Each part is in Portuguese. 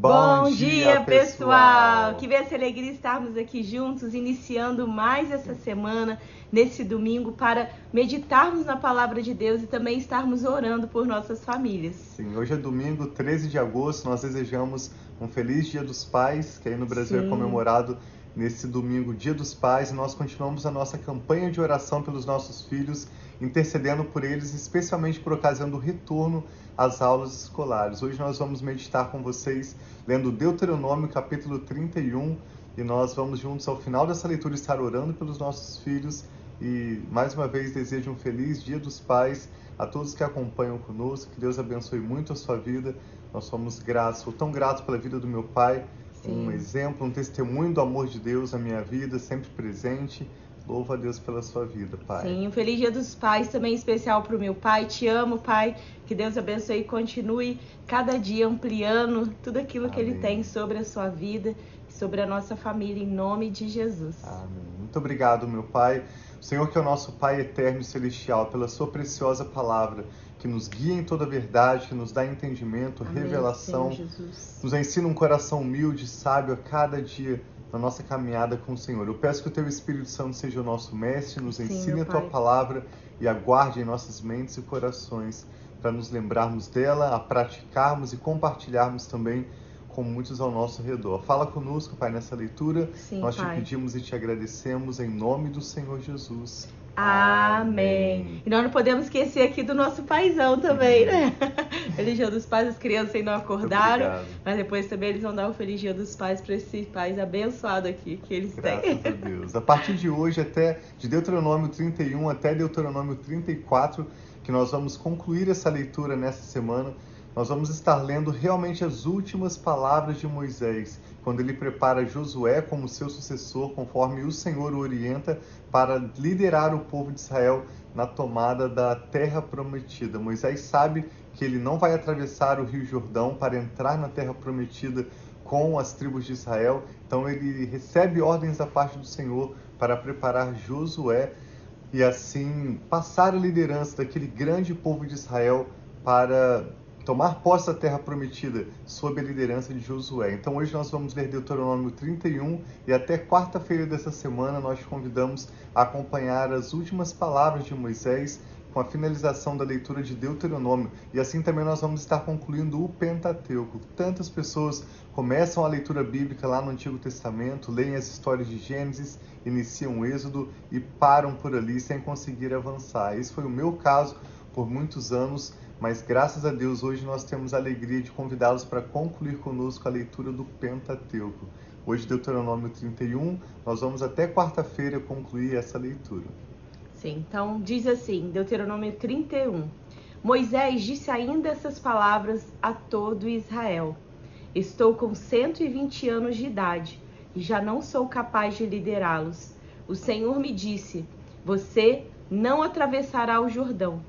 Bom, Bom dia, pessoal! Que essa alegria estarmos aqui juntos, iniciando mais essa semana, nesse domingo, para meditarmos na palavra de Deus e também estarmos orando por nossas famílias. Sim, hoje é domingo, 13 de agosto, nós desejamos um feliz Dia dos Pais, que aí no Brasil é Sim. é comemorado nesse domingo, Dia dos Pais, e nós continuamos a nossa campanha de oração pelos nossos filhos, intercedendo por eles, especialmente por ocasião do retorno às aulas escolares. Hoje nós vamos meditar com vocês lendo Deuteronômio, capítulo 31, e nós vamos juntos ao final dessa leitura estar orando pelos nossos filhos e mais uma vez desejo um feliz Dia dos Pais a todos que acompanham conosco, que Deus abençoe muito a sua vida. Nós somos gratos, sou tão grato pela vida do meu pai, Sim. um exemplo, um testemunho do amor de Deus na minha vida, sempre presente. Louva a Deus pela sua vida, Pai. Sim, um feliz dia dos pais também especial para o meu pai. Te amo, Pai. Que Deus abençoe e continue cada dia ampliando tudo aquilo Amém. que Ele tem sobre a sua vida e sobre a nossa família, em nome de Jesus. Amém. Muito obrigado, meu Pai. O Senhor que é o nosso Pai eterno e celestial, pela sua preciosa palavra que nos guia em toda a verdade, que nos dá entendimento, Amém, revelação, nos ensina um coração humilde, sábio a cada dia na nossa caminhada com o Senhor. Eu peço que o Teu Espírito Santo seja o nosso mestre, nos Sim, ensine a Tua palavra e aguarde em nossas mentes e corações para nos lembrarmos dela, a praticarmos e compartilharmos também com muitos ao nosso redor. Fala conosco, Pai, nessa leitura. Sim, Nós pai. te pedimos e te agradecemos em nome do Senhor Jesus. Amém. E nós não podemos esquecer aqui do nosso paizão também, né? Feliz Dia dos Pais, as crianças ainda não acordaram, mas depois também eles vão dar o um Feliz Dia dos Pais para esse pais abençoado aqui que eles Graças têm. Graças a Deus. A partir de hoje, até de Deuteronômio 31 até Deuteronômio 34, que nós vamos concluir essa leitura nessa semana, nós vamos estar lendo realmente as últimas palavras de Moisés, quando ele prepara Josué como seu sucessor, conforme o Senhor o orienta, para liderar o povo de Israel na tomada da terra prometida. Moisés sabe que ele não vai atravessar o Rio Jordão para entrar na terra prometida com as tribos de Israel, então ele recebe ordens da parte do Senhor para preparar Josué e assim passar a liderança daquele grande povo de Israel para tomar posse da terra prometida sob a liderança de Josué. Então hoje nós vamos ler Deuteronômio 31 e até quarta-feira dessa semana nós te convidamos a acompanhar as últimas palavras de Moisés com a finalização da leitura de Deuteronômio. E assim também nós vamos estar concluindo o Pentateuco. Tantas pessoas começam a leitura bíblica lá no Antigo Testamento, leem as histórias de Gênesis, iniciam o Êxodo e param por ali sem conseguir avançar. Esse foi o meu caso por muitos anos mas graças a Deus hoje nós temos a alegria de convidá-los para concluir conosco a leitura do Pentateuco. Hoje, Deuteronômio 31, nós vamos até quarta-feira concluir essa leitura. Sim, então diz assim, Deuteronômio 31. Moisés disse ainda essas palavras a todo Israel: Estou com 120 anos de idade e já não sou capaz de liderá-los. O Senhor me disse: Você não atravessará o Jordão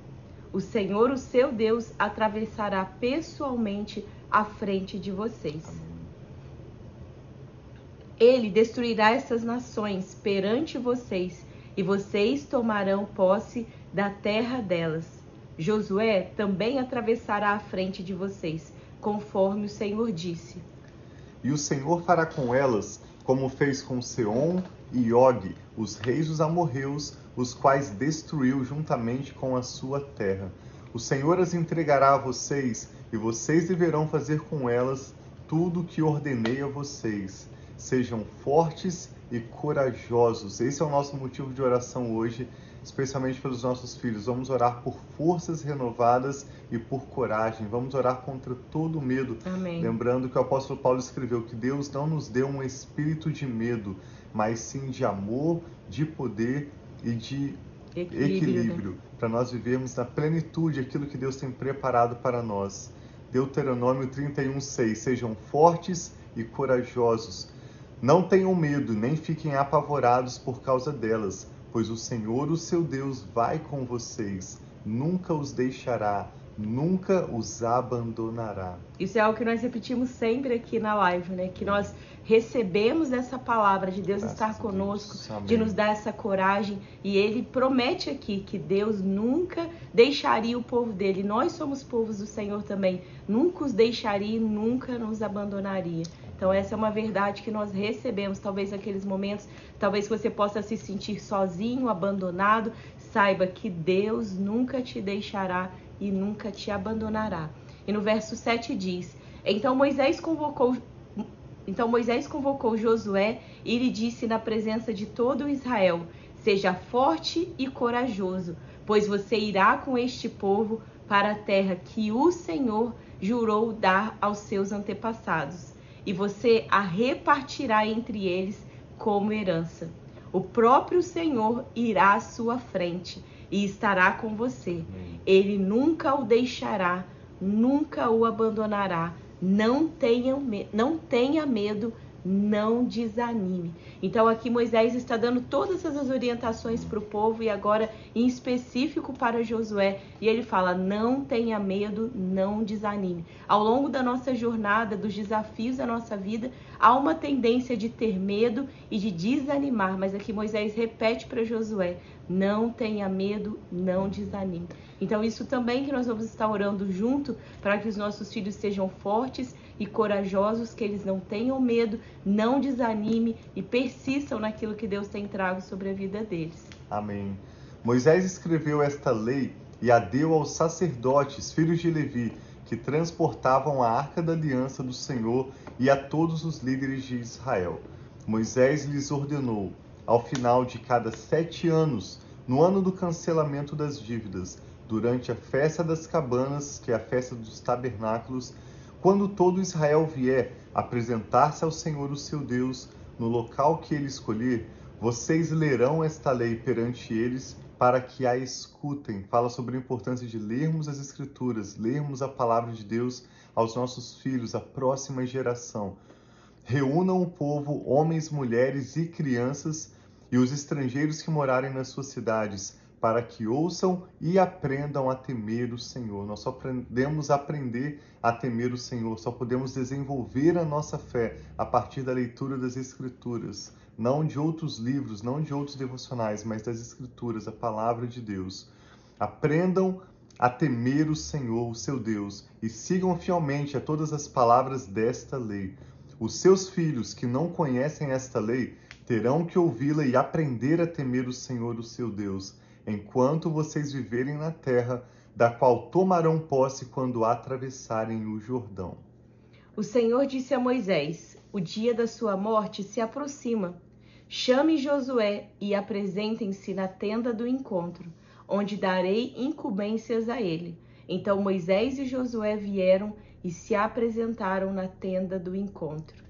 o Senhor, o seu Deus, atravessará pessoalmente à frente de vocês. Ele destruirá essas nações perante vocês, e vocês tomarão posse da terra delas. Josué também atravessará à frente de vocês, conforme o Senhor disse. E o Senhor fará com elas como fez com Seom e Og, os reis dos amorreus, os quais destruiu juntamente com a sua terra. O Senhor as entregará a vocês, e vocês deverão fazer com elas tudo o que ordenei a vocês. Sejam fortes e corajosos. Esse é o nosso motivo de oração hoje, especialmente pelos nossos filhos. Vamos orar por forças renovadas e por coragem. Vamos orar contra todo medo. Amém. Lembrando que o apóstolo Paulo escreveu que Deus não nos deu um espírito de medo, mas sim de amor, de poder e de equilíbrio, equilíbrio né? para nós vivermos na plenitude aquilo que Deus tem preparado para nós. Deuteronômio 31:6 Sejam fortes e corajosos. Não tenham medo, nem fiquem apavorados por causa delas, pois o Senhor, o seu Deus, vai com vocês. Nunca os deixará, nunca os abandonará. Isso é algo que nós repetimos sempre aqui na live, né? Que nós recebemos essa palavra de Deus Graças estar conosco, Deus. De nos dar essa coragem. E ele promete aqui que Deus nunca deixaria o povo dele. Nós somos povos do Senhor também. Nunca os deixaria e nunca nos abandonaria. Então essa é uma verdade que nós recebemos, talvez naqueles momentos, talvez você possa se sentir sozinho, abandonado, saiba que Deus nunca te deixará e nunca te abandonará. E no verso 7 diz: Então Moisés convocou então Moisés convocou Josué e lhe disse na presença de todo Israel: Seja forte e corajoso, pois você irá com este povo para a terra que o Senhor jurou dar aos seus antepassados, e você a repartirá entre eles como herança. O próprio Senhor irá à sua frente e estará com você. Ele nunca o deixará, nunca o abandonará não tenha, não tenha medo, não desanime. Então aqui Moisés está dando todas essas orientações para o povo e agora em específico para Josué. E ele fala: não tenha medo, não desanime. Ao longo da nossa jornada, dos desafios da nossa vida, há uma tendência de ter medo e de desanimar. Mas aqui Moisés repete para Josué: não tenha medo, não desanime. Então, isso também que nós vamos estar orando junto para que os nossos filhos sejam fortes e corajosos, que eles não tenham medo, não desanime e persistam naquilo que Deus tem trago sobre a vida deles. Amém. Moisés escreveu esta lei e a deu aos sacerdotes, filhos de Levi, que transportavam a arca da aliança do Senhor e a todos os líderes de Israel. Moisés lhes ordenou, ao final de cada sete anos, no ano do cancelamento das dívidas, durante a festa das cabanas, que é a festa dos tabernáculos, quando todo Israel vier apresentar-se ao Senhor, o seu Deus, no local que ele escolher, vocês lerão esta lei perante eles para que a escutem. Fala sobre a importância de lermos as Escrituras, lermos a palavra de Deus aos nossos filhos, à próxima geração. Reúnam o povo, homens, mulheres e crianças, e os estrangeiros que morarem nas suas cidades, para que ouçam e aprendam a temer o Senhor. Nós só podemos aprender a temer o Senhor, só podemos desenvolver a nossa fé a partir da leitura das Escrituras, não de outros livros, não de outros devocionais, mas das Escrituras, a palavra de Deus. Aprendam a temer o Senhor, o seu Deus, e sigam fielmente a todas as palavras desta lei. Os seus filhos que não conhecem esta lei terão que ouvi-la e aprender a temer o Senhor, o seu Deus enquanto vocês viverem na terra, da qual tomarão posse quando atravessarem o Jordão. O Senhor disse a Moisés: O dia da sua morte se aproxima. Chame Josué e apresentem-se na tenda do encontro, onde darei incumbências a ele. Então Moisés e Josué vieram e se apresentaram na tenda do encontro.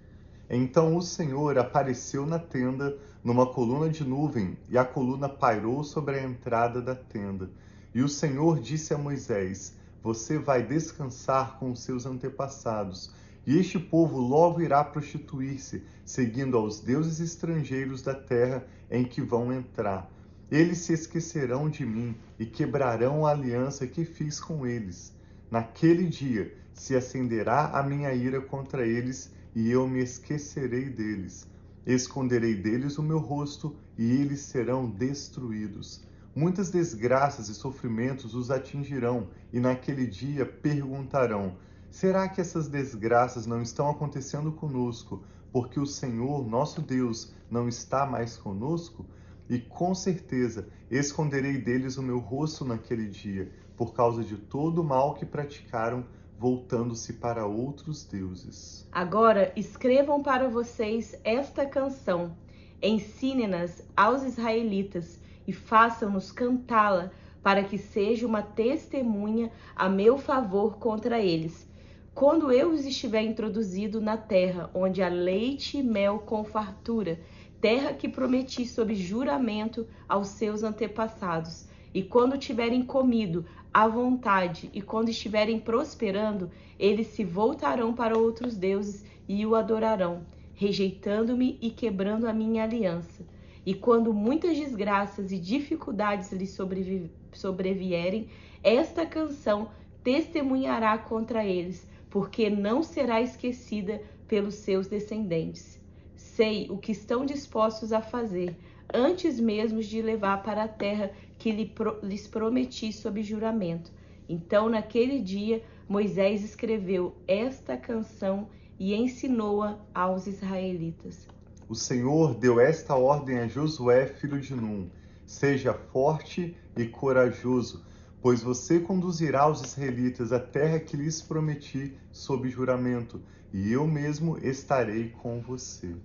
Então o Senhor apareceu na tenda numa coluna de nuvem, e a coluna pairou sobre a entrada da tenda. E o Senhor disse a Moisés: Você vai descansar com os seus antepassados, e este povo logo irá prostituir-se, seguindo aos deuses estrangeiros da terra em que vão entrar. Eles se esquecerão de mim e quebrarão a aliança que fiz com eles. Naquele dia se acenderá a minha ira contra eles e eu me esquecerei deles. Esconderei deles o meu rosto, e eles serão destruídos. Muitas desgraças e sofrimentos os atingirão, e naquele dia perguntarão: Será que essas desgraças não estão acontecendo conosco, porque o Senhor, nosso Deus, não está mais conosco? E com certeza esconderei deles o meu rosto naquele dia, por causa de todo o mal que praticaram voltando-se para outros deuses. Agora escrevam para vocês esta canção, ensine-nas aos israelitas e façam-nos cantá-la, para que seja uma testemunha a meu favor contra eles. Quando eu os estiver introduzido na terra, onde há leite e mel com fartura, terra que prometi sob juramento aos seus antepassados, e quando tiverem comido à vontade, e quando estiverem prosperando, eles se voltarão para outros deuses e o adorarão, rejeitando-me e quebrando a minha aliança. E quando muitas desgraças e dificuldades lhes sobrevierem, esta canção testemunhará contra eles, porque não será esquecida pelos seus descendentes. Sei o que estão dispostos a fazer, antes mesmo de levar para a terra que lhes prometi sob juramento. Então, naquele dia, Moisés escreveu esta canção e ensinou-a aos israelitas. O Senhor deu esta ordem a Josué, filho de Num: Seja forte e corajoso, pois você conduzirá os israelitas à terra que lhes prometi sob juramento, e eu mesmo estarei com você.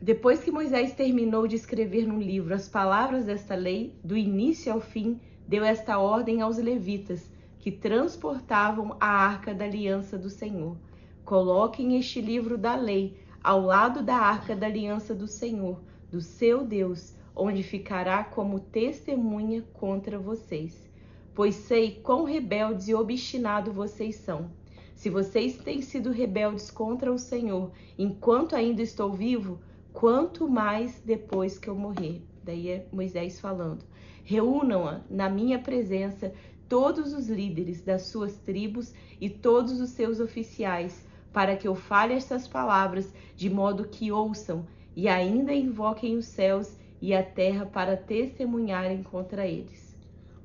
Depois que Moisés terminou de escrever no livro as palavras desta lei, do início ao fim, deu esta ordem aos levitas que transportavam a arca da aliança do Senhor. Coloquem este livro da lei ao lado da arca da aliança do Senhor, do seu Deus, onde ficará como testemunha contra vocês. Pois sei quão rebeldes e obstinados vocês são. Se vocês têm sido rebeldes contra o Senhor enquanto ainda estou vivo, quanto mais depois que eu morrer. Daí é Moisés falando. Reúnam-a na minha presença todos os líderes das suas tribos e todos os seus oficiais, para que eu fale estas palavras, de modo que ouçam e ainda invoquem os céus e a terra para testemunharem contra eles.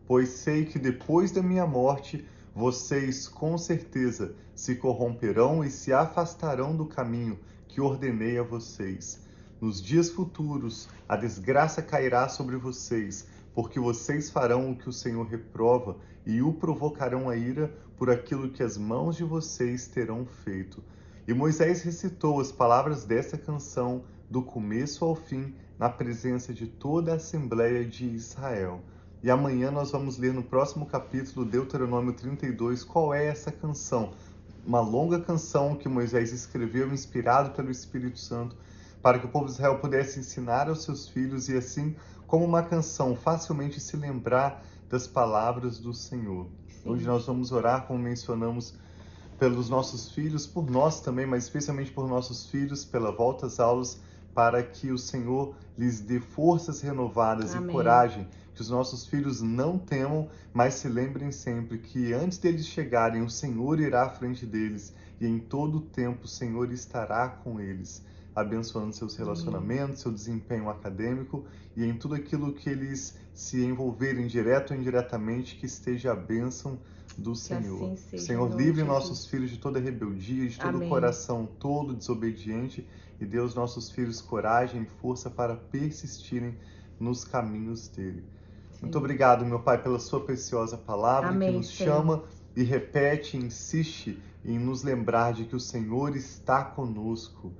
Pois sei que depois da minha morte vocês com certeza se corromperão e se afastarão do caminho que ordenei a vocês. Nos dias futuros, a desgraça cairá sobre vocês, porque vocês farão o que o Senhor reprova e o provocarão a ira por aquilo que as mãos de vocês terão feito. E Moisés recitou as palavras dessa canção do começo ao fim, na presença de toda a Assembleia de Israel. E amanhã nós vamos ler no próximo capítulo, Deuteronômio 32, qual é essa canção. Uma longa canção que Moisés escreveu, inspirado pelo Espírito Santo, para que o povo de Israel pudesse ensinar aos seus filhos e assim, como uma canção, facilmente se lembrar das palavras do Senhor. Sim. Hoje nós vamos orar, como mencionamos, pelos nossos filhos, por nós também, mas especialmente por nossos filhos, pela volta às aulas, para que o Senhor lhes dê forças renovadas Amém. e coragem, que os nossos filhos não temam, mas se lembrem sempre que antes deles chegarem, o Senhor irá à frente deles e em todo o tempo o Senhor estará com eles abençoando seus relacionamentos, seu desempenho acadêmico e em tudo aquilo que eles se envolverem direto ou indiretamente, que esteja a bênção do que Senhor. Assim seja, Senhor, livre nossos filhos de toda rebeldia, de todo Amém. coração todo desobediente e dê aos nossos filhos coragem e força para persistirem nos caminhos dele. Sim. Muito obrigado, meu Pai, pela sua preciosa palavra Amém, que nos Senhor. chama e repete, insiste em nos lembrar de que o Senhor está conosco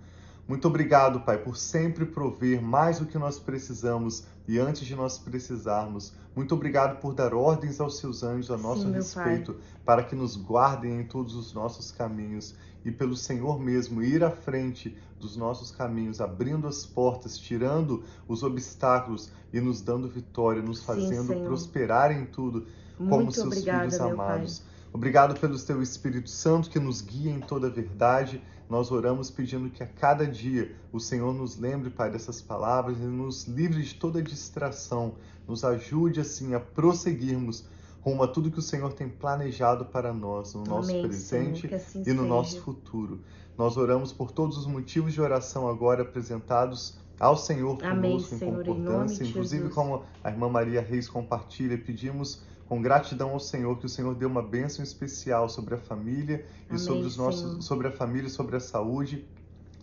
muito obrigado, Pai, por sempre prover mais do que nós precisamos e antes de nós precisarmos. Muito obrigado por dar ordens aos seus anjos a nosso Sim, respeito, para que nos guardem em todos os nossos caminhos e pelo Senhor mesmo ir à frente dos nossos caminhos, abrindo as portas, tirando os obstáculos e nos dando vitória, nos fazendo Sim, prosperar em tudo, como Muito seus obrigada, filhos amados. Obrigado pelo teu Espírito Santo que nos guia em toda a verdade nós oramos pedindo que a cada dia o Senhor nos lembre, Pai, dessas palavras e nos livre de toda distração, nos ajude assim a prosseguirmos rumo a tudo que o Senhor tem planejado para nós, no nosso Amém, presente assim e no seja. nosso futuro. Nós oramos por todos os motivos de oração agora apresentados ao Senhor conosco em Senhor, concordância, em inclusive como a irmã Maria Reis compartilha, pedimos com gratidão ao Senhor que o Senhor dê uma bênção especial sobre a família Amém, e sobre os nossos, Senhor. sobre a família, sobre a saúde,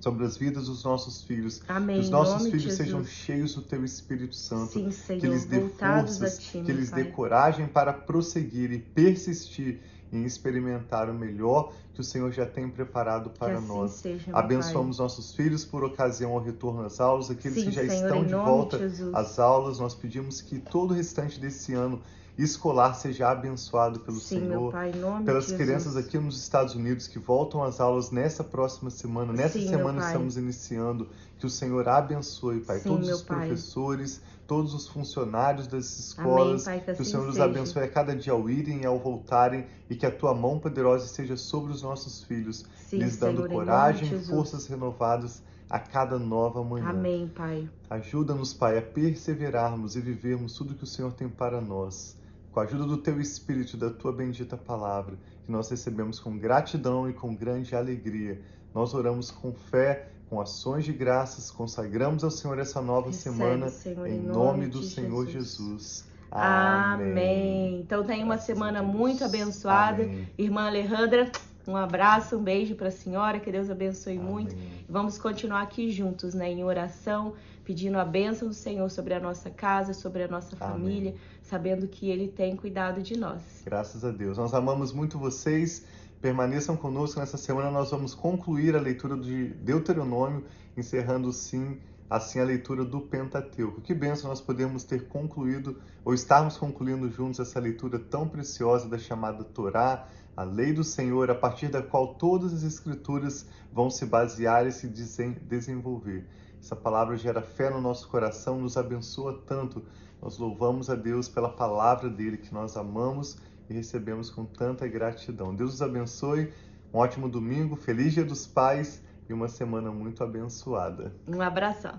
sobre as vidas dos nossos filhos. Amém. Que os nossos filhos sejam cheios do Teu Espírito Santo. Sim, Senhor, que lhes dê forças, ti, que lhes dê coragem para prosseguir e persistir em experimentar o melhor que o Senhor já tem preparado para assim nós. Seja, Abençoamos pai. nossos filhos por ocasião ao retorno às aulas, aqueles Sim, que já Senhor, estão de volta às aulas. Nós pedimos que todo o restante desse ano escolar seja abençoado pelo Sim, Senhor, pai, pelas crianças aqui nos Estados Unidos que voltam às aulas nessa próxima semana. Nessa Sim, semana estamos iniciando. Que o Senhor abençoe, Pai, Sim, todos os pai. professores, todos os funcionários das escolas. Amém, pai, que, que assim o Senhor seja. nos abençoe a cada dia ao irem e ao voltarem e que a tua mão poderosa esteja sobre os nossos filhos, Sim, lhes dando Senhor, coragem e forças renovadas a cada nova manhã. Amém, Pai. Ajuda-nos, Pai, a perseverarmos e vivermos tudo que o Senhor tem para nós. Com a ajuda do teu Espírito e da tua bendita palavra, que nós recebemos com gratidão e com grande alegria. Nós oramos com fé, com ações de graças, consagramos ao Senhor essa nova Recebe, semana, Senhor, em nome nome do Senhor Jesus. Jesus. Amém. Então tenha uma semana muito abençoada. Amém. Irmã Alejandra, um abraço, um beijo para a senhora, que Deus abençoe muito. Amém. Vamos continuar aqui juntos, né, em oração, pedindo a bênção do Senhor sobre a nossa casa, sobre a nossa Amém. família, sabendo que Ele tem cuidado de nós. Graças a Deus. Nós amamos muito vocês. Permaneçam conosco nessa semana. Nós vamos concluir a leitura de Deuteronômio, encerrando sim assim a leitura do Pentateuco. Que benção nós podemos ter concluído ou estarmos concluindo juntos essa leitura tão preciosa da chamada Torá, a lei do Senhor, a partir da qual todas as escrituras vão se basear e se desen- desenvolver. Essa palavra gera fé no nosso coração, nos abençoa tanto. Nós louvamos a Deus pela palavra dele que nós amamos e recebemos com tanta gratidão. Deus os abençoe. Um ótimo domingo, feliz Dia dos Pais e uma semana muito abençoada. Um abração.